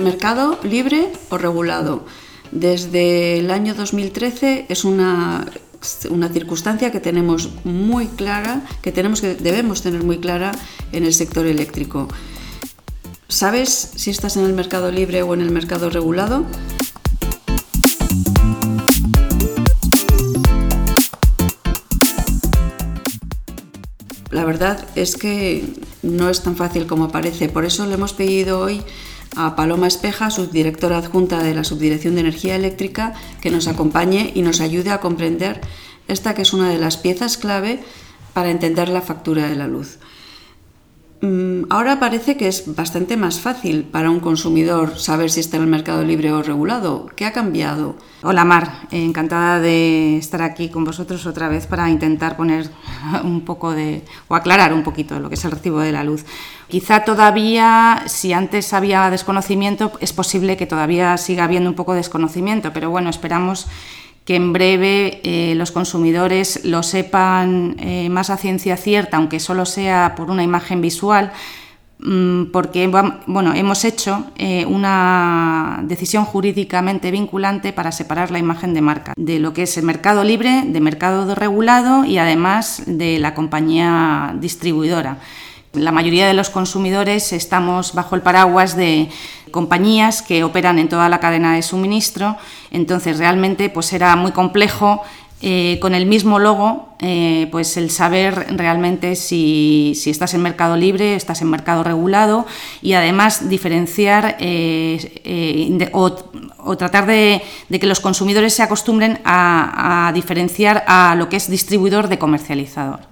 mercado libre o regulado. Desde el año 2013 es una, una circunstancia que tenemos muy clara, que, tenemos que debemos tener muy clara en el sector eléctrico. ¿Sabes si estás en el mercado libre o en el mercado regulado? La verdad es que no es tan fácil como parece. Por eso le hemos pedido hoy a Paloma Espeja, subdirectora adjunta de la Subdirección de Energía Eléctrica, que nos acompañe y nos ayude a comprender esta que es una de las piezas clave para entender la factura de la luz. Mm, ahora parece que es bastante más fácil para un consumidor saber si está en el mercado libre o regulado. ¿Qué ha cambiado? Hola Mar, encantada de estar aquí con vosotros otra vez para intentar poner un poco de o aclarar un poquito lo que es el recibo de la luz. Quizá todavía, si antes había desconocimiento, es posible que todavía siga habiendo un poco de desconocimiento, pero bueno, esperamos que en breve eh, los consumidores lo sepan eh, más a ciencia cierta, aunque solo sea por una imagen visual, mm, porque bueno, hemos hecho eh, una decisión jurídicamente vinculante para separar la imagen de marca de lo que es el mercado libre, de mercado regulado y además de la compañía distribuidora. La mayoría de los consumidores estamos bajo el paraguas de compañías que operan en toda la cadena de suministro, entonces realmente pues era muy complejo eh, con el mismo logo, eh, pues el saber realmente si, estás en mercado libre, estás en mercado regulado y además diferenciar eh, o, tratar de, que los consumidores se acostumbren a diferenciar a lo que es distribuidor de comercializador.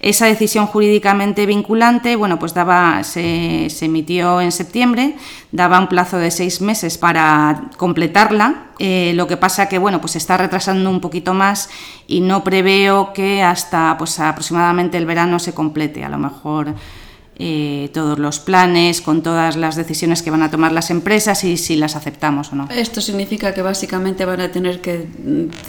Esa decisión jurídicamente vinculante, bueno, pues daba, se, emitió en septiembre, daba un plazo de seis meses para completarla. Eh, lo que pasa que, bueno, pues se está retrasando un poquito más y no preveo que hasta, pues aproximadamente el verano se complete. A lo mejor eh, todos los planes, con todas las decisiones que van a tomar las empresas y si las aceptamos o no. Esto significa que básicamente van a tener que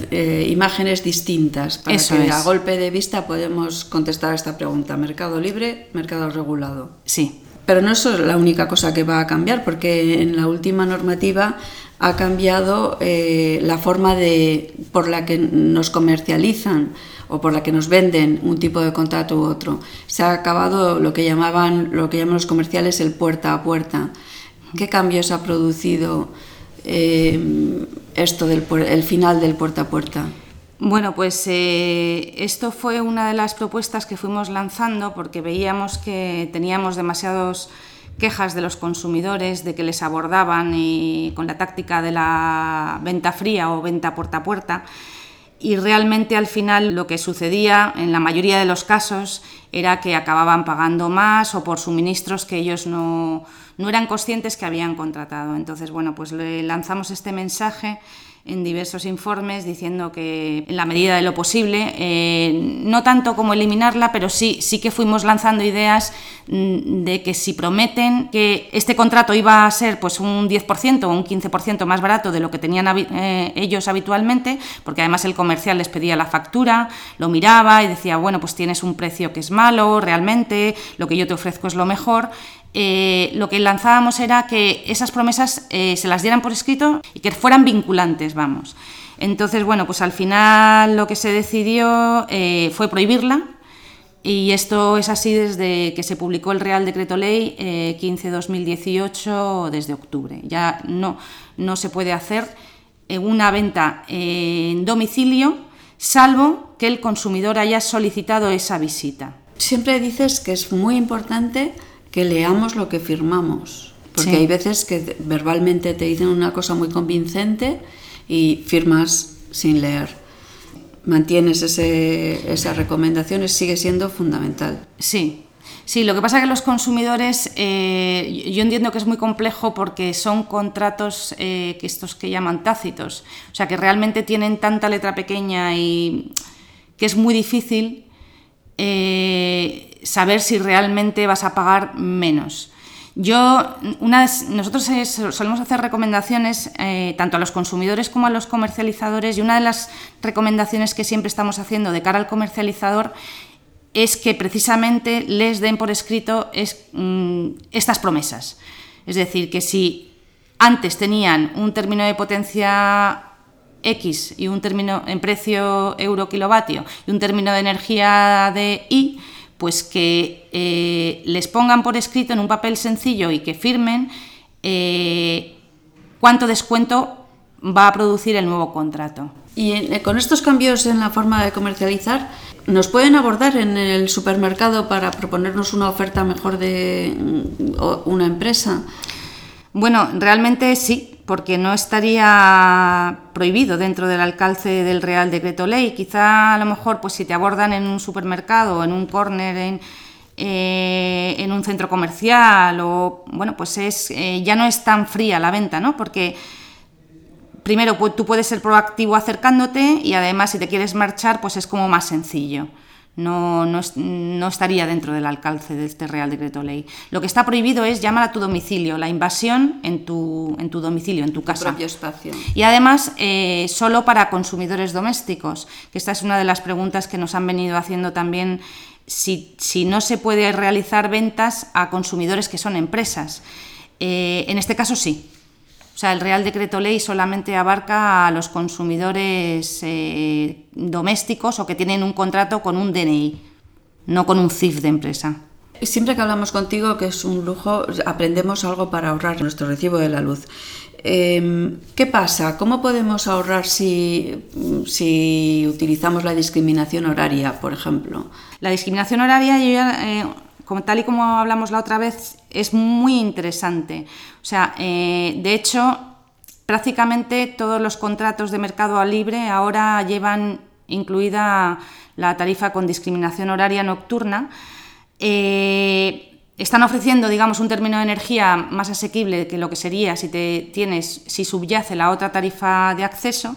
eh, imágenes distintas para que a golpe de vista podemos contestar a esta pregunta: mercado libre, mercado regulado. Sí. Pero no es la única cosa que va a cambiar, porque en la última normativa ha cambiado eh, la forma de, por la que nos comercializan o por la que nos venden un tipo de contrato u otro. Se ha acabado lo que llamaban, lo que llaman los comerciales el puerta a puerta. ¿Qué cambios ha producido eh, esto del el final del puerta a puerta? Bueno, pues eh, esto fue una de las propuestas que fuimos lanzando porque veíamos que teníamos demasiados quejas de los consumidores de que les abordaban y con la táctica de la venta fría o venta puerta a puerta y realmente al final lo que sucedía en la mayoría de los casos era que acababan pagando más o por suministros que ellos no, no eran conscientes que habían contratado. Entonces, bueno, pues le lanzamos este mensaje en diversos informes diciendo que en la medida de lo posible, eh, no tanto como eliminarla, pero sí, sí que fuimos lanzando ideas mm, de que si prometen que este contrato iba a ser pues un 10% o un 15% más barato de lo que tenían eh, ellos habitualmente, porque además el comercial les pedía la factura, lo miraba y decía, bueno, pues tienes un precio que es malo realmente, lo que yo te ofrezco es lo mejor, eh, lo que lanzábamos era que esas promesas eh, se las dieran por escrito y que fueran vinculantes, vamos. Entonces, bueno, pues al final lo que se decidió eh, fue prohibirla y esto es así desde que se publicó el Real Decreto Ley 15-2018 desde octubre. Ya no, no se puede hacer una venta en domicilio salvo que el consumidor haya solicitado esa visita. Siempre dices que es muy importante que leamos lo que firmamos. Porque hay veces que verbalmente te dicen una cosa muy convincente y firmas sin leer. Mantienes ese, esas recomendaciones, sigue siendo fundamental. Sí, Sí, lo que pasa es que los consumidores, eh, yo entiendo que es muy complejo porque son contratos eh, que estos que llaman tácitos, o sea que realmente tienen tanta letra pequeña y que es muy difícil eh, saber si realmente vas a pagar menos. Yo, una, nosotros solemos hacer recomendaciones eh, tanto a los consumidores como a los comercializadores y una de las recomendaciones que siempre estamos haciendo de cara al comercializador es que precisamente les den por escrito mm, estas promesas. Es decir, que si antes tenían un término de potencia X y un término en precio euro kilovatio y un término de energía de Y, pues que eh, les pongan por escrito en un papel sencillo y que firmen eh, cuánto descuento va a producir el nuevo contrato. Y eh, con estos cambios en la forma de comercializar, ¿nos pueden abordar en el supermercado para proponernos una oferta mejor de mm, una empresa? Bueno, realmente sí, porque no estaría prohibido dentro del alcance del Real Decreto Ley. Quizá a lo mejor, pues si te abordan en un supermercado, en un córner, en, eh, en un centro comercial, o bueno, pues es eh, ya no es tan fría la venta, ¿no? Porque primero pues, tú puedes ser proactivo acercándote y además si te quieres marchar, pues es como más sencillo no, no, estaría dentro del alcance de este Real Decreto Ley. Lo que está prohibido es llamar a tu domicilio, la invasión en tu, en tu domicilio, en tu casa. Tu propio espacio. Y además, eh, solo para consumidores domésticos, que esta es una de las preguntas que nos han venido haciendo también, si, no se puede realizar ventas a consumidores que son empresas. Eh, en este caso sí, o sea, el Real Decreto Ley solamente abarca a los consumidores eh, domésticos o que tienen un contrato con un DNI, no con un CIF de empresa. Siempre que hablamos contigo, que es un lujo, aprendemos algo para ahorrar nuestro recibo de la luz. Em, ¿Qué pasa? ¿Cómo podemos ahorrar si, si, utilizamos la discriminación horaria, por ejemplo? La discriminación horaria, yo ya, eh, como tal y como hablamos la otra vez, es muy interesante. O sea, eh, de hecho, prácticamente todos los contratos de mercado libre ahora llevan incluida la tarifa con discriminación horaria nocturna. Eh, están ofreciendo, digamos, un término de energía más asequible que lo que sería si te tienes, si subyace la otra tarifa de acceso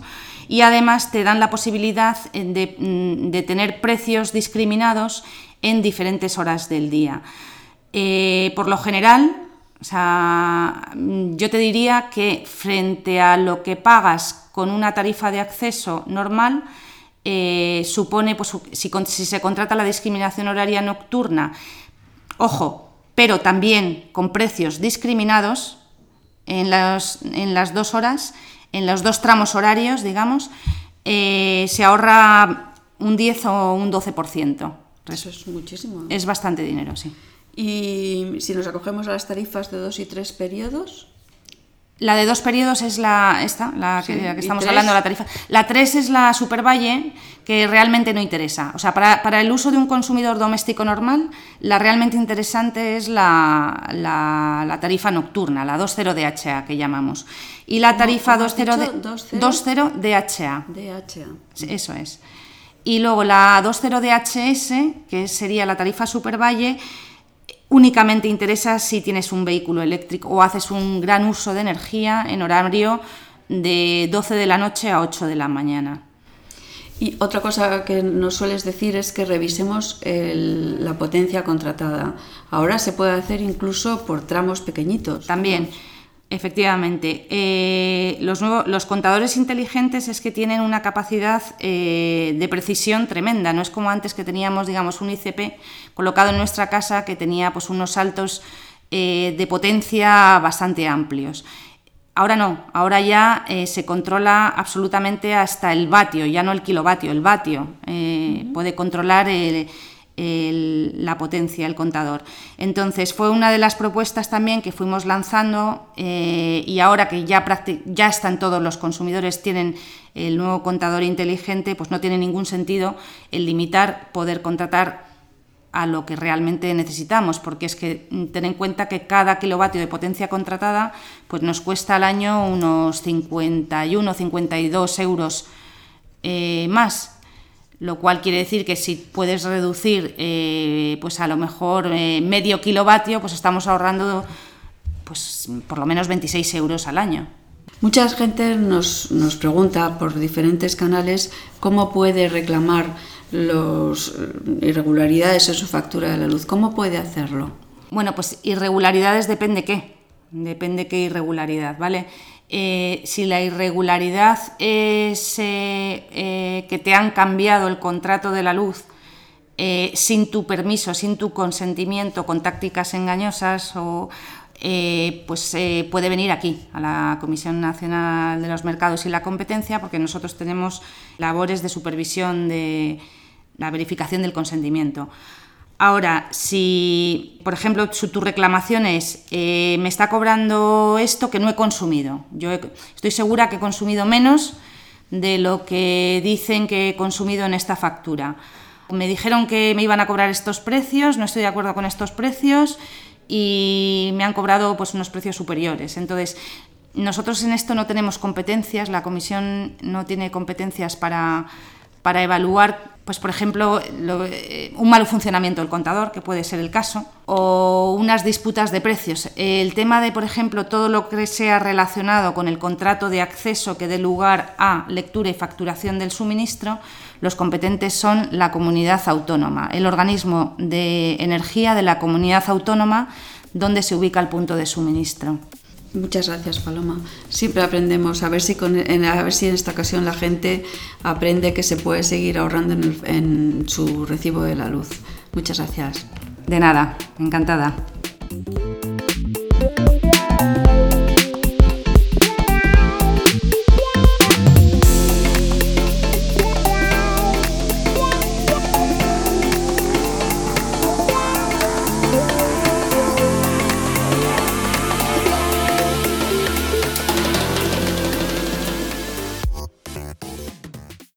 y además te dan la posibilidad de, mm, de tener precios discriminados en diferentes horas del día. Eh, por lo general, yo te diría que frente a lo que pagas con una tarifa de acceso normal, eh, supone, pues, si, se contrata la discriminación horaria nocturna, ojo, pero también con precios discriminados en las, dos horas, en los dos tramos horarios, digamos, eh, se ahorra un 10 o un 12%. Eso es muchísimo. Es bastante dinero, sí. Y si nos acogemos a las tarifas de dos y tres periodos. La de dos periodos es la esta, la que, estamos hablando, la tarifa. La tres es la supervalle, que realmente no interesa. O sea, para, el uso de un consumidor doméstico normal, la realmente interesante es la, la, tarifa nocturna, la 20 DHA que llamamos. Y la tarifa 20, 20 DHA. DHA. Eso es. Y luego la 20 DHS, que sería la tarifa Supervalle, únicamente interesa si tienes un vehículo eléctrico o haces un gran uso de energía en horario de 12 de la noche a 8 de la mañana. Y otra cosa que nos sueles decir es que revisemos la potencia contratada. Ahora se puede hacer incluso por tramos pequeñitos. También. Efectivamente. Eh, los, los, contadores inteligentes es que tienen una capacidad eh, de precisión tremenda. No es como antes que teníamos, digamos, un ICP colocado en nuestra casa que tenía pues, unos saltos eh, de potencia bastante amplios. Ahora no, ahora ya se controla absolutamente hasta el vatio, ya no el kilovatio, el vatio. Puede controlar el la potencia, el contador. Entonces fue una de las propuestas también que fuimos lanzando eh, y ahora que ya, ya están todos los consumidores, tienen el nuevo contador inteligente, pues no tiene ningún sentido el limitar poder contratar a lo que realmente necesitamos, porque es que mm, ten en cuenta que cada kilovatio de potencia contratada pues nos cuesta al año unos 51, 52 euros eh, más lo cual quiere decir que si puedes reducir eh, pues a lo mejor eh, medio kilovatio, pues estamos ahorrando pues por lo menos 26 euros al año. Mucha gente nos, nos pregunta por diferentes canales cómo puede reclamar las irregularidades en su factura de la luz. ¿Cómo puede hacerlo? Bueno, pues irregularidades depende qué. Depende qué irregularidad, ¿vale? Eh, si la irregularidad es eh, eh, que te han cambiado el contrato de la luz sin tu permiso, sin tu consentimiento, con tácticas engañosas o pues puede venir aquí, a la Comisión Nacional de los Mercados y la Competencia, porque nosotros tenemos labores de supervisión de la verificación del consentimiento. Ahora, si, por ejemplo, tu reclamación es, eh, me está cobrando esto que no he consumido, yo estoy segura que he consumido menos de lo que dicen que he consumido en esta factura. Me dijeron que me iban a cobrar estos precios, no estoy de acuerdo con estos precios y me han cobrado pues, unos precios superiores. Entonces, nosotros en esto no tenemos competencias, la comisión no tiene competencias para, para evaluar, pues por ejemplo, eh, un mal funcionamiento del contador, que puede ser el caso, o unas disputas de precios. El tema de, por ejemplo, todo lo que sea relacionado con el contrato de acceso que dé lugar a lectura y facturación del suministro, los competentes son la comunidad autónoma, el organismo de energía de la comunidad autónoma donde se ubica el punto de suministro. Muchas gracias, Paloma. Siempre aprendemos, a ver si, en, a ver si en esta ocasión la gente aprende que se puede seguir ahorrando en su recibo de la luz. Muchas gracias. De nada, encantada.